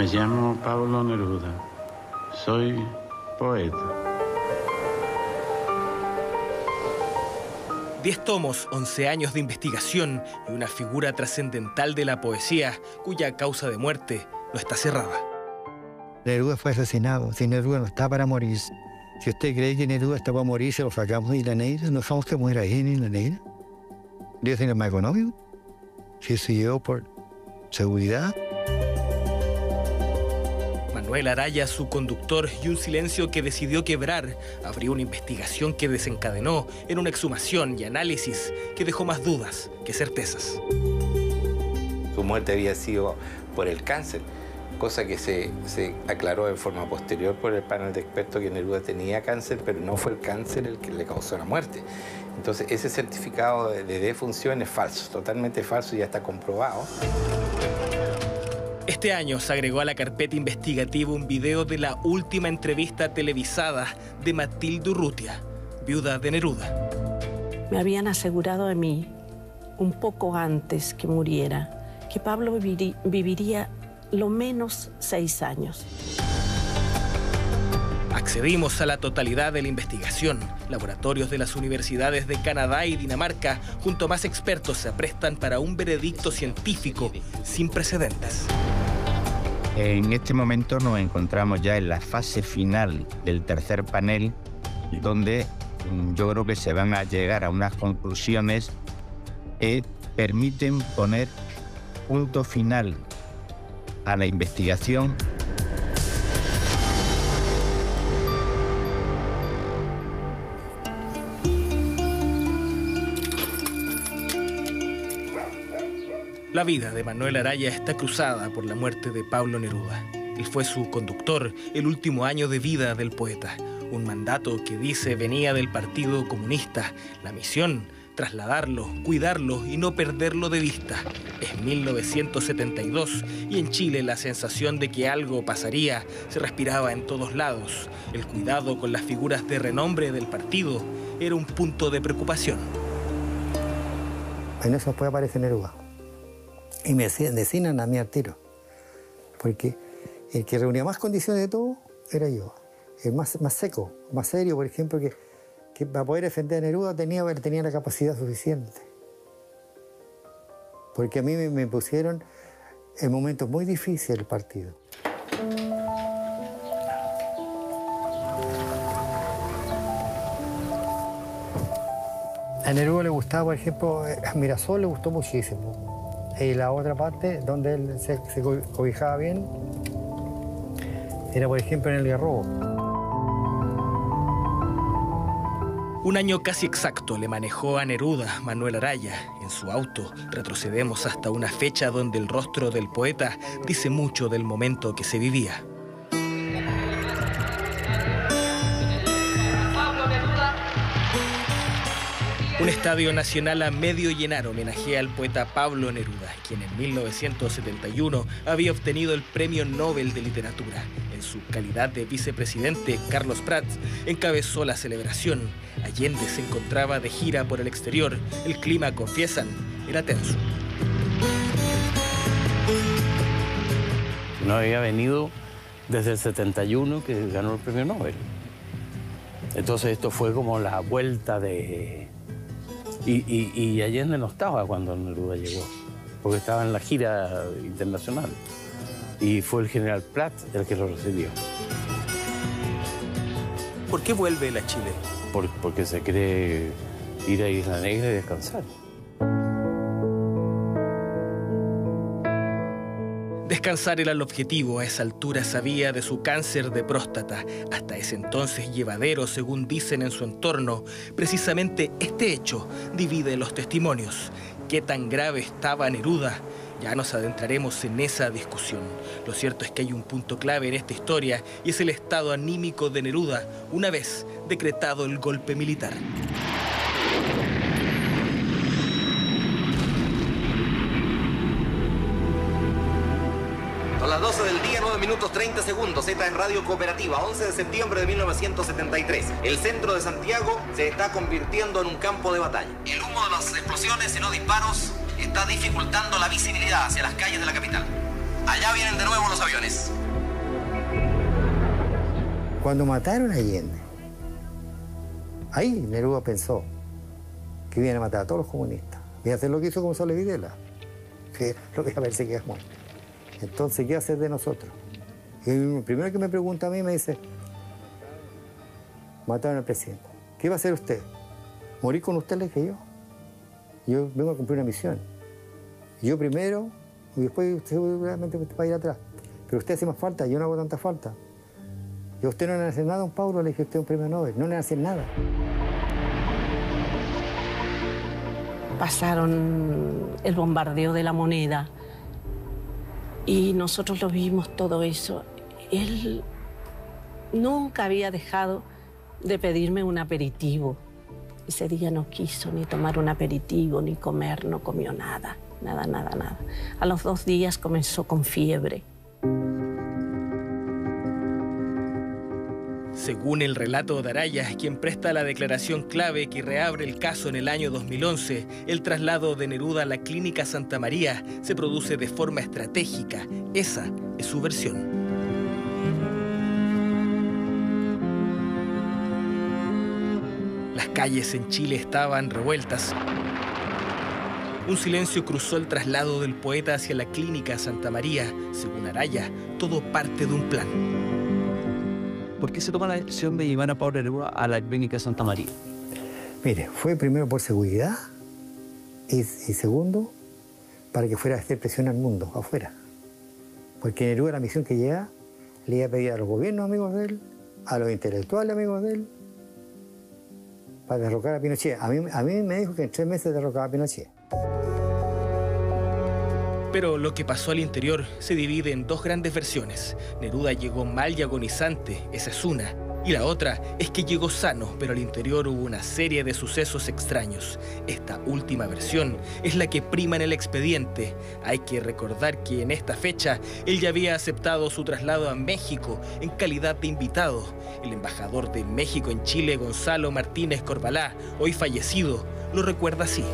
Me llamo Pablo Neruda. Soy poeta. Diez tomos, once años de investigación y una figura trascendental de la poesía cuya causa de muerte no está cerrada. Neruda fue asesinado. Si Neruda no está para morir. Si usted cree que Neruda está para morir, se lo sacamos de Isla Negra. ¿No somos que muera ahí en Isla Negra? ¿Debe ser más económico? Si se llevó por seguridad. Manuel Araya, su conductor, y un silencio que decidió quebrar, abrió una investigación que desencadenó en una exhumación y análisis que dejó más dudas que certezas. Su muerte había sido por el cáncer, cosa que se, se aclaró en forma posterior por el panel de expertos que Neruda tenía cáncer, pero no fue el cáncer el que le causó la muerte. Entonces, ese certificado de, de defunción es falso, totalmente falso y ya está comprobado. Este año se agregó a la carpeta investigativa un video de la última entrevista televisada de Matilde Urrutia, viuda de Neruda. Me habían asegurado a mí, un poco antes que muriera, que Pablo viviría lo menos seis años. Accedimos a la totalidad de la investigación. Laboratorios de las universidades de Canadá y Dinamarca, junto a más expertos, se aprestan para un veredicto científico sin precedentes. En este momento nos encontramos ya en la fase final del tercer panel, donde mm, yo creo que se van a llegar a unas conclusiones que permiten poner punto final a la investigación La vida de Manuel Araya está cruzada por la muerte de Pablo Neruda. Él fue su conductor el último año de vida del poeta, un mandato que dice venía del Partido Comunista. La misión, trasladarlo, cuidarlo y no perderlo de vista. Es 1972 y en Chile la sensación de que algo pasaría se respiraba en todos lados. El cuidado con las figuras de renombre del partido era un punto de preocupación. En eso después aparece Neruda. Y me designan a mí al tiro. Porque el que reunía más condiciones de todo era yo. El más, más seco, más serio, por ejemplo, que, que para poder defender a Neruda tenía, tenía la capacidad suficiente. Porque a mí me, pusieron en momentos muy difíciles el partido. A Neruda le gustaba, por ejemplo, eh, Mirasol le gustó muchísimo. Y la otra parte, donde él se, se co- cobijaba bien, era, por ejemplo, en el Garrobo. Un año casi exacto le manejó a Neruda Manuel Araya en su auto. Retrocedemos hasta una fecha donde el rostro del poeta dice mucho del momento que se vivía. Un estadio nacional a medio llenar homenajea al poeta Pablo Neruda, quien en 1971 había obtenido el Premio Nobel de Literatura. En su calidad de vicepresidente, Carlos Prats encabezó la celebración. Allende se encontraba de gira por el exterior. El clima, confiesan, era tenso. No había venido desde el 71 que ganó el premio Nobel. Entonces esto fue como la vuelta de... Y, y- y Allende no estaba cuando Neruda llegó, porque estaba en la gira internacional. Y fue el general Platt el que lo recibió, ¿Por qué vuelve él a Chile? por- porque se cree ir a Isla Negra y descansar. Descansar era el objetivo. A esa altura sabía de su cáncer de próstata. Hasta ese entonces llevadero, según dicen en su entorno. Precisamente este hecho divide los testimonios. ¿Qué tan grave estaba Neruda? Ya nos adentraremos en esa discusión. Lo cierto es que hay un punto clave en esta historia y es el estado anímico de Neruda una vez decretado el golpe militar. Minutos 30 segundos. Esta es Radio Cooperativa, 11 de septiembre de 1973. El centro de Santiago se está convirtiendo en un campo de batalla. El humo de las explosiones y los disparos está dificultando la visibilidad hacia las calles de la capital. Allá vienen de nuevo los aviones. Cuando mataron a Allende, ahí Neruda pensó que iban a matar a todos los comunistas. A hacer lo que hizo Gonzalo Videla, que lo que a ver si quedamos. Entonces, ¿qué hacer de nosotros? Y el primero que me pregunta a mí me dice, mataron al presidente. ¿Qué va a hacer usted? ¿Morir con usted le dije yo? Yo vengo a cumplir una misión. Yo primero, y después usted seguramente va a ir atrás. Pero usted hace más falta, yo no hago tanta falta. Y usted no le hace nada a un Paulo, le dije usted un premio Nobel. No le hace nada. Pasaron el bombardeo de la moneda y nosotros lo vimos todo eso. Él nunca había dejado de pedirme un aperitivo. Ese día no quiso ni tomar un aperitivo, ni comer, no comió nada, nada, nada, nada. A los dos días comenzó con fiebre. Según el relato de Araya, quien presta la declaración clave que reabre el caso en el año 2011, el traslado de Neruda a la Clínica Santa María se produce de forma estratégica. Esa es su versión. Las calles en Chile estaban revueltas. Un silencio cruzó el traslado del poeta hacia la clínica Santa María. Según Araya, todo parte de un plan. ¿Por qué se toma la decisión de llevar a Pablo Neruda a la clínica Santa María? Mire, fue primero por seguridad y, segundo para que fuera a hacer presión al mundo, afuera. Porque Neruda la misión que llega le iba a pedir a los gobiernos amigos de él, a los intelectuales amigos de él, para derrocar a Pinochet. A mí, a mí me dijo que en tres meses derrocaba a Pinochet. Pero lo que pasó al interior se divide en dos grandes versiones. Neruda llegó mal y agonizante, esa es una. Y la otra es que llegó sano, pero al interior hubo una serie de sucesos extraños. Esta última versión es la que prima en el expediente. Hay que recordar que en esta fecha él ya había aceptado su traslado a México en calidad de invitado. El embajador de México en Chile, Gonzalo Martínez Corbalá, hoy fallecido, lo recuerda así.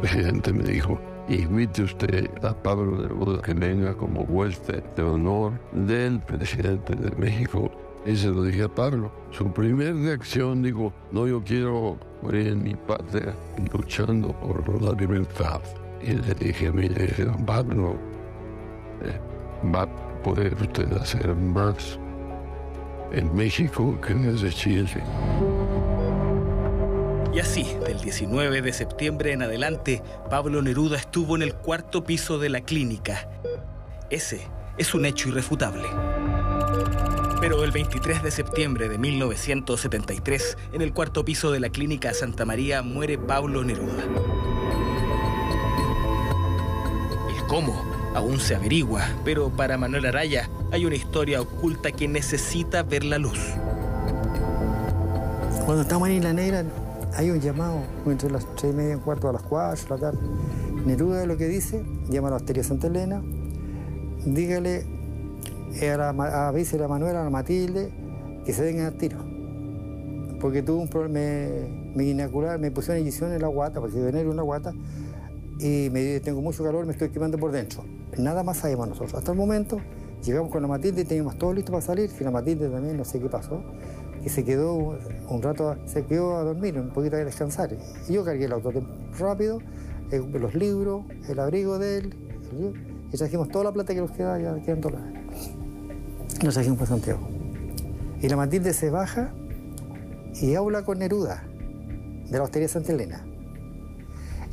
Presidente me dijo, invite usted a Pablo Neruda que venga como huésped de honor del presidente de México. Y se lo dije a Pablo. Su primera reacción dijo, no, yo quiero morir en mi patria luchando por la libertad. Y le dije, mire, Pablo, eh, va a poder usted hacer más en México que desde Chile. Y así, del 19 de septiembre en adelante, Pablo Neruda estuvo en el cuarto piso de la clínica. Ese es un hecho irrefutable. Pero el 23 de septiembre de 1973, en el cuarto piso de la clínica Santa María, muere Pablo Neruda. El cómo aún se averigua, pero para Manuel Araya hay una historia oculta que necesita ver la luz. Cuando estamos en Isla Negra, hay un llamado entre las tres y media, un cuarto a las cuatro la tarde. Neruda lo que dice, llama a la hostería Santa Elena, dígale a la, a, a Manuela, a la Matilde, que se vengan al tiro. Porque tuve un problema, me, me me pusieron inyección en la guata, porque venir una guata, y me tengo mucho calor, me estoy quemando por dentro. Nada más sabemos nosotros. Hasta el momento llegamos con la Matilde y teníamos todo listo para salir, y la Matilde también no sé qué pasó, y se quedó un rato, se quedó a dormir, un poquito a descansar. Y yo cargué el auto rápido, los libros, el abrigo de él, y trajimos toda la plata que nos quedaba, ya quedan dólares. Nos trajimos para Santiago. Y la Matilde se baja y habla con Neruda, de la hostería Santa Elena.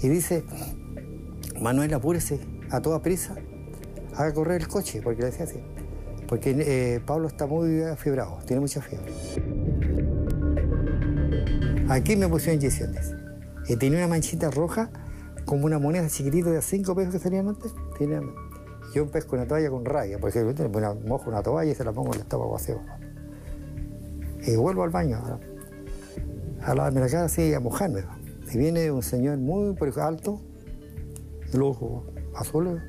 Y dice, Manuel, apúrese a toda prisa, haga correr el coche, porque le decía así. Porque eh, Pablo está muy fibrado, tiene mucha fiebre. Aquí me pusieron inyecciones. Y tenía una manchita roja, como una moneda chiquitita de 5 pesos que salían antes. Tenía... Yo pesco una toalla con rabia, porque una, mojo una toalla y se la pongo en el estómago vacío. Y vuelvo al baño a, lavarme la cara así, a mojarme. Y viene un señor muy alto, de los ojos azules,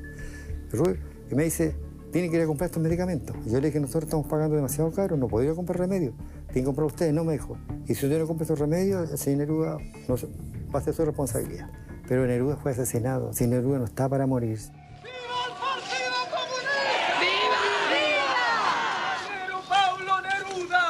y me dice, tiene que ir a comprar estos medicamentos. Yo le dije, nosotros estamos pagando demasiado caro, no podría comprar remedio tienen que comprar ustedes, no me dijo. Y si usted no compra esos remedios, el señor Neruda no, va a ser su responsabilidad. Pero Neruda fue asesinado. Si Neruda no está para morir. ¡Viva el partido comunero! ¡Viva! ¡Viva! ¡Parero Pablo Neruda!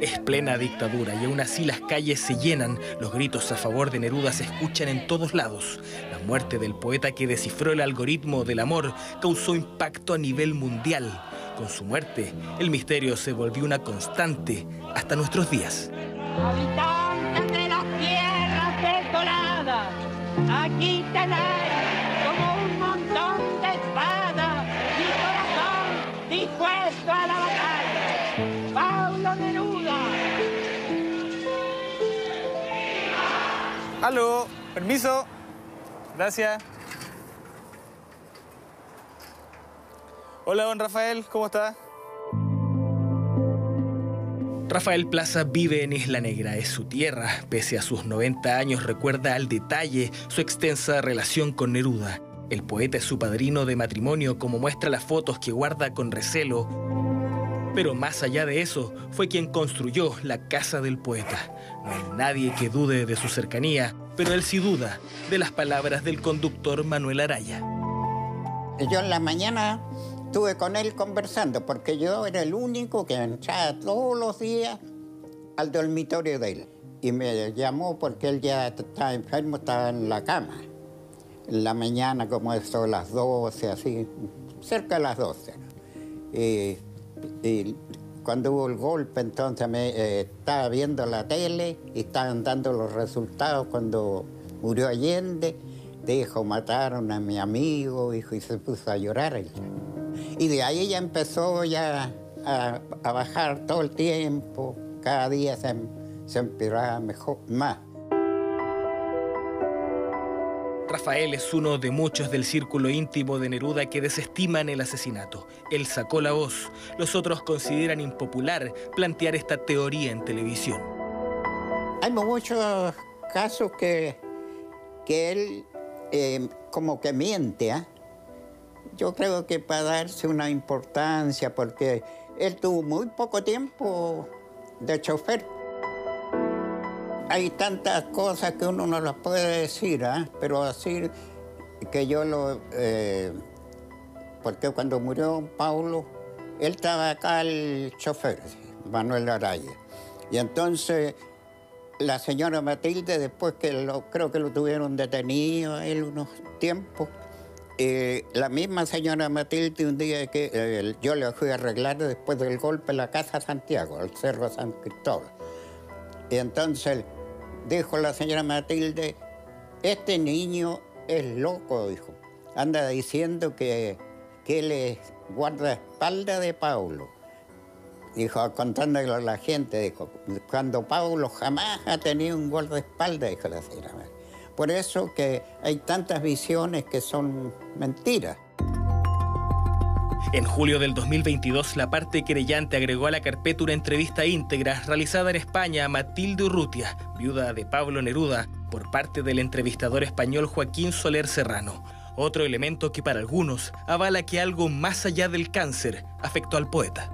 Es plena dictadura y aún así las calles se llenan. Los gritos a favor de Neruda se escuchan en todos lados. La muerte del poeta que descifró el algoritmo del amor causó impacto a nivel mundial. Con su muerte, el misterio se volvió una constante hasta nuestros días. Habitantes de las tierras desoladas, aquí tenéis como un montón de espadas mi corazón dispuesto a la batalla. Pablo Neruda. Aló, permiso. Gracias. Hola, don Rafael, ¿cómo está? Rafael Plaza vive en Isla Negra, es su tierra. Pese a sus 90 años, recuerda al detalle su extensa relación con Neruda. El poeta es su padrino de matrimonio, como muestra las fotos que guarda con recelo. Pero más allá de eso, fue quien construyó la casa del poeta. No hay nadie que dude de su cercanía, pero él sí duda de las palabras del conductor Manuel Araya. Yo en la mañana estuve con él conversando porque yo era el único que entraba todos los días al dormitorio de él. Y me llamó porque él ya estaba enfermo, estaba en la cama. En la mañana, como eso, las 12, así, cerca de las 12. Y, y cuando hubo el golpe, entonces me eh, estaba viendo la tele y estaban dando los resultados cuando murió Allende. Dijo, mataron a mi amigo, hijo, y se puso a llorar. ella. Y de ahí ya empezó ya a, a bajar todo el tiempo, cada día se, se empeoraba mejor, más. Rafael es uno de muchos del círculo íntimo de Neruda que desestiman el asesinato. Él sacó la voz. Los otros consideran impopular plantear esta teoría en televisión. Hay muchos casos que, que él eh, como que miente, ¿ah? Yo creo que para darse una importancia, porque él tuvo muy poco tiempo de chofer. Hay tantas cosas que uno no las puede decir, ¿ah? pero decir que yo lo... eh, porque cuando murió Paulo, él estaba acá el chofer, Manuel Araya. Y entonces la señora Matilde, después que lo, creo que lo tuvieron detenido él unos tiempos, eh, la misma señora Matilde un día que eh, yo le fui a arreglar después del golpe la casa Santiago, al Cerro San Cristóbal. Y entonces dijo la señora Matilde, este niño es loco, dijo. Anda diciendo que, que él es guardaespaldas de Paulo. Dijo, contándole a la gente, dijo, cuando Paulo jamás ha tenido un guardaespaldas, dijo la señora. Por eso que hay tantas visiones que son mentiras. En julio del 2022, la parte querellante agregó a la carpeta una entrevista íntegra realizada en España a Matilde Urrutia, viuda de Pablo Neruda, por parte del entrevistador español Joaquín Soler Serrano. Otro elemento que para algunos avala que algo más allá del cáncer afectó al poeta.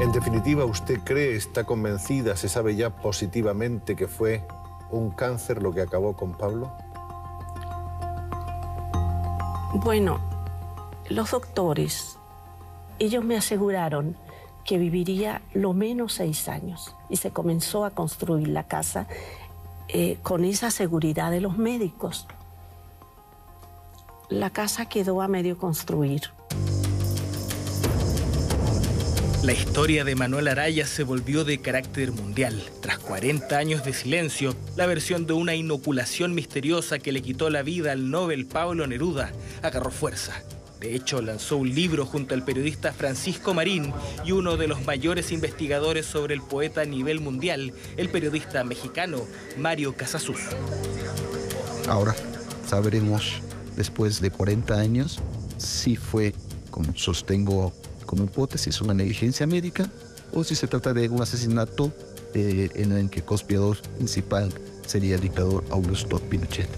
En definitiva, ¿usted cree, está convencida, se sabe ya positivamente que fue un cáncer lo que acabó con Pablo? Bueno, los doctores, ellos me aseguraron que viviría lo menos seis años y se comenzó a construir la casa eh, con esa seguridad de los médicos. La casa quedó a medio construir. La historia de Manuel Araya se volvió de carácter mundial. Tras 40 años de silencio, la versión de una inoculación misteriosa que le quitó la vida al Nobel Pablo Neruda agarró fuerza. De hecho, lanzó un libro junto al periodista Francisco Marín y uno de los mayores investigadores sobre el poeta a nivel mundial, el periodista mexicano Mario Casasus. Ahora sabremos, después de 40 años, si fue, como sostengo como hipótesis, una negligencia médica o si se trata de un asesinato eh, en el que conspirador principal sería el dictador Augusto Pinochet.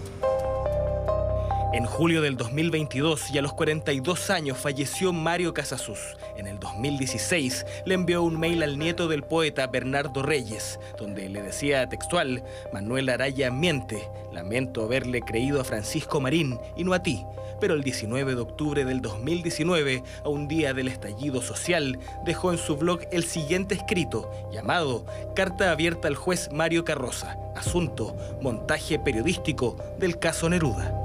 En julio del 2022 y a los 42 años falleció Mario Casasus. En el 2016 le envió un mail al nieto del poeta Bernardo Reyes, donde le decía textual, Manuel Araya miente, Lamento haberle creído a Francisco Marín y no a ti, pero el 19 de octubre del 2019, a un día del estallido social, dejó en su blog el siguiente escrito, llamado Carta abierta al juez Mario Carroza, asunto, montaje periodístico del caso Neruda.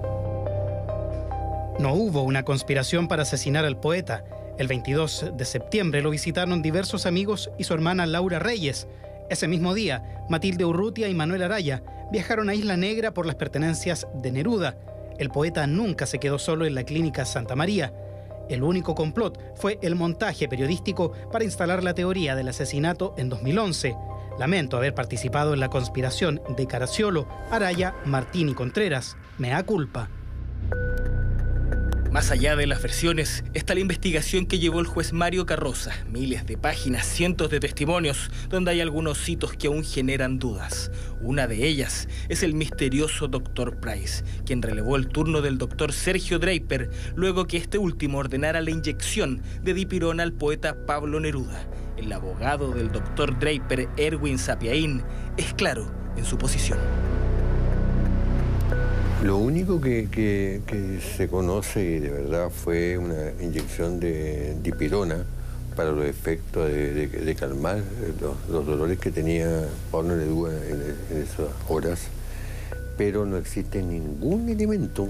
No hubo una conspiración para asesinar al poeta. El 22 de septiembre lo visitaron diversos amigos y su hermana Laura Reyes. Ese mismo día, Matilde Urrutia y Manuel Araya viajaron a Isla Negra por las pertenencias de Neruda. El poeta nunca se quedó solo en la clínica Santa María. El único complot fue el montaje periodístico para instalar la teoría del asesinato en 2011. Lamento haber participado en la conspiración de Caraciolo, Araya, Martín y Contreras. Mea culpa. Más allá de las versiones, está la investigación que llevó el juez Mario Carroza. Miles de páginas, cientos de testimonios, donde hay algunos hitos que aún generan dudas. Una de ellas es el misterioso Dr. Price, quien relevó el turno del Dr. Sergio Draper luego que este último ordenara la inyección de dipirona al poeta Pablo Neruda. El abogado del Dr. Draper, Erwin Sapiaín, es claro en su posición. Lo único que, se conoce de verdad fue una inyección de dipirona para los efectos de, calmar los, dolores que tenía Pablo Neruda en, esas horas, pero no existe ningún elemento,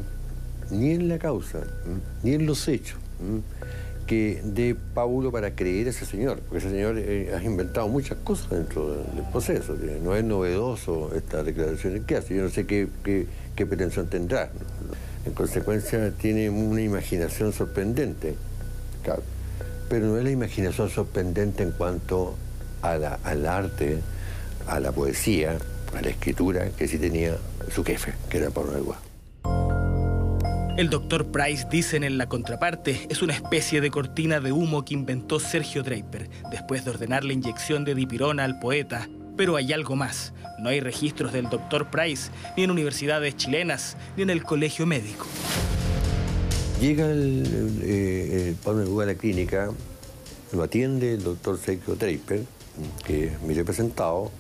ni en la causa, ni en los hechos, que dé Paulo para creer a ese señor, porque ese señor eh, ha inventado muchas cosas dentro del proceso, no es novedoso esta declaración que hace, yo no sé qué qué pretensión tendrá. En consecuencia, tiene una imaginación sorprendente, claro. pero no es la imaginación sorprendente en cuanto al arte, a la poesía, a la escritura que sí tenía su jefe, que era Pablo Neruda. El doctor Price, dicen en la contraparte, es una especie de cortina de humo que inventó Sergio Draper después de ordenar la inyección de dipirona al poeta pero hay algo más. No hay registros del doctor Price, ni en universidades chilenas, ni en el colegio médico. Llega el, eh, Neruda a la clínica, lo atiende el doctor Sergio Draper, que es mi representado,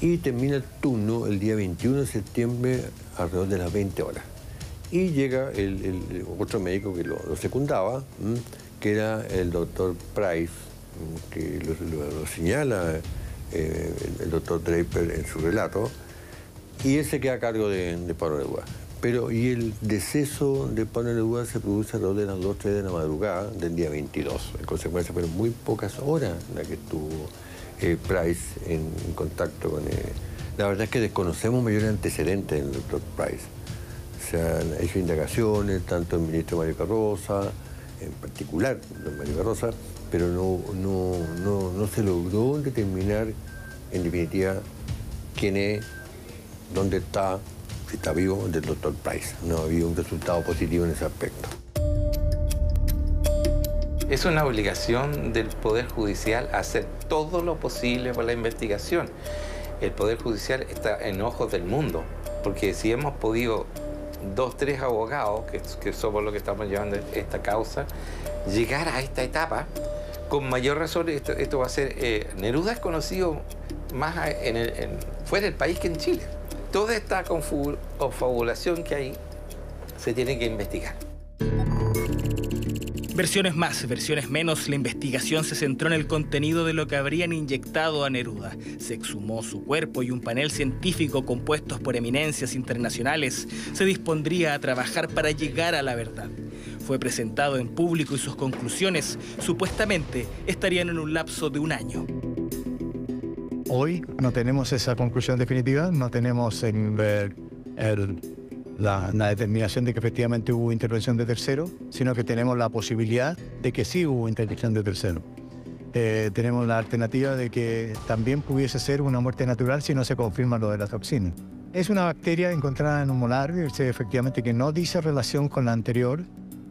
y termina el turno el día 21 de septiembre alrededor de las 20 horas. Y llega el, otro médico que lo, secundaba, que era el doctor Price, que lo señala eh, el doctor Draper en su relato, y él se queda a cargo de, Pablo Neruda. Pero, y el deceso de Pablo Neruda se produce alrededor de las 2, 3 de la madrugada del día 22. En consecuencia, fueron muy pocas horas las que estuvo eh, Price en, contacto con él. La verdad es que desconocemos mayores antecedentes del doctor Price. Se han hecho indagaciones, tanto el ministro Mario Carroza, en particular Mario Carroza, pero no, no, no, se logró determinar en definitiva quién es, dónde está, si está vivo, del doctor Price. No ha habido un resultado positivo en ese aspecto. Es una obligación del Poder Judicial hacer todo lo posible por la investigación. El Poder Judicial está en ojos del mundo, porque si hemos podido dos, tres abogados, que, somos los que estamos llevando esta causa, llegar a esta etapa, con mayor razón esto, va a ser... Eh, Neruda es conocido más fuera del país que en Chile. Toda esta confabulación que hay se tiene que investigar. Versiones más, versiones menos, la investigación se centró en el contenido de lo que habrían inyectado a Neruda. Se exhumó su cuerpo y un panel científico compuestos por eminencias internacionales se dispondría a trabajar para llegar a la verdad. Fue presentado en público y sus conclusiones supuestamente estarían en un lapso de un año. Hoy no tenemos esa conclusión definitiva, no tenemos en la, determinación de que efectivamente hubo intervención de tercero, sino que tenemos la posibilidad de que sí hubo intervención de tercero. Eh, tenemos la alternativa de que también pudiese ser una muerte natural si no se confirma lo de la toxina. Es una bacteria encontrada en un molar, efectivamente que no dice relación con la anterior,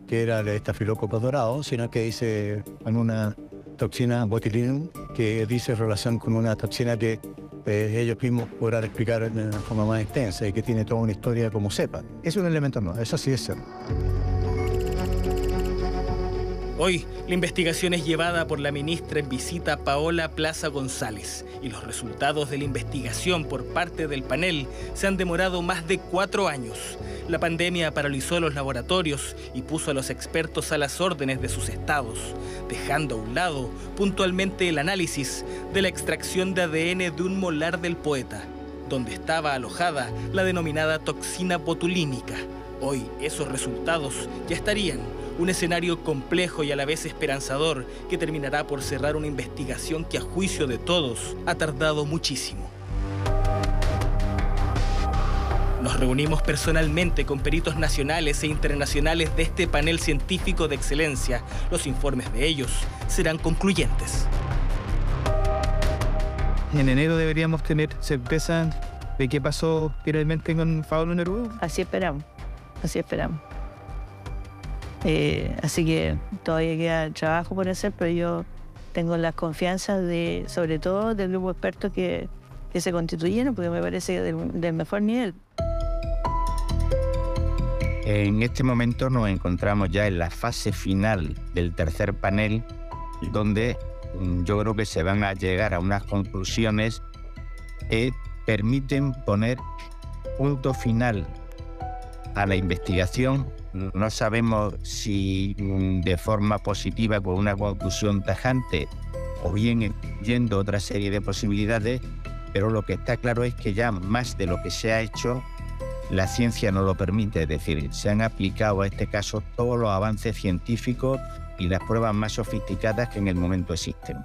que era el estafilococo dorado, sino que dice en una toxina botulinum que dice relación con una toxina que ellos mismos podrán explicar de una forma más extensa y que tiene toda una historia como sepa. Es un elemento nuevo, eso sí es cierto. Hoy, la investigación es llevada por la ministra en visita Paola Plaza González y los resultados de la investigación por parte del panel se han demorado más de cuatro años. La pandemia paralizó los laboratorios y puso a los expertos a las órdenes de sus estados, dejando a un lado puntualmente el análisis de la extracción de ADN de un molar del poeta, donde estaba alojada la denominada toxina botulínica. Hoy esos resultados ya estarían un escenario complejo y a la vez esperanzador que terminará por cerrar una investigación que a juicio de todos ha tardado muchísimo. Nos reunimos personalmente con peritos nacionales e internacionales de este panel científico de excelencia. Los informes de ellos serán concluyentes. En enero deberíamos tener certeza de qué pasó finalmente con Pablo Neruda. Así esperamos, así esperamos. Eh, así que todavía queda trabajo por hacer, pero yo tengo la confianza de, sobre todo del grupo de expertos que, que se constituyeron, porque me parece del, mejor nivel. En este momento nos encontramos ya en la fase final del tercer panel, donde mm, yo creo que se van a llegar a unas conclusiones que permiten poner punto final a la investigación no sabemos si mm, de forma positiva con una conclusión tajante o bien yendo otra serie de posibilidades, pero lo que está claro es que ya más de lo que se ha hecho, la ciencia no lo permite, es decir, se han aplicado a este caso todos los avances científicos y las pruebas más sofisticadas que en el momento existen.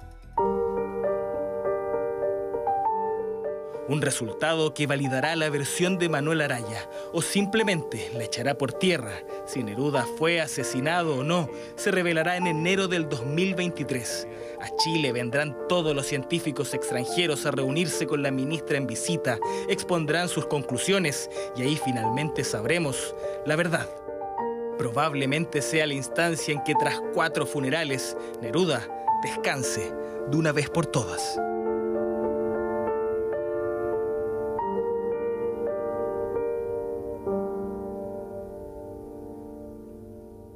Un resultado que validará la versión de Manuel Araya o simplemente la echará por tierra. Si Neruda fue asesinado o no, se revelará en enero del 2023. A Chile vendrán todos los científicos extranjeros a reunirse con la ministra en visita, expondrán sus conclusiones y ahí finalmente sabremos la verdad. Probablemente sea la instancia en que tras cuatro funerales, Neruda descanse de una vez por todas.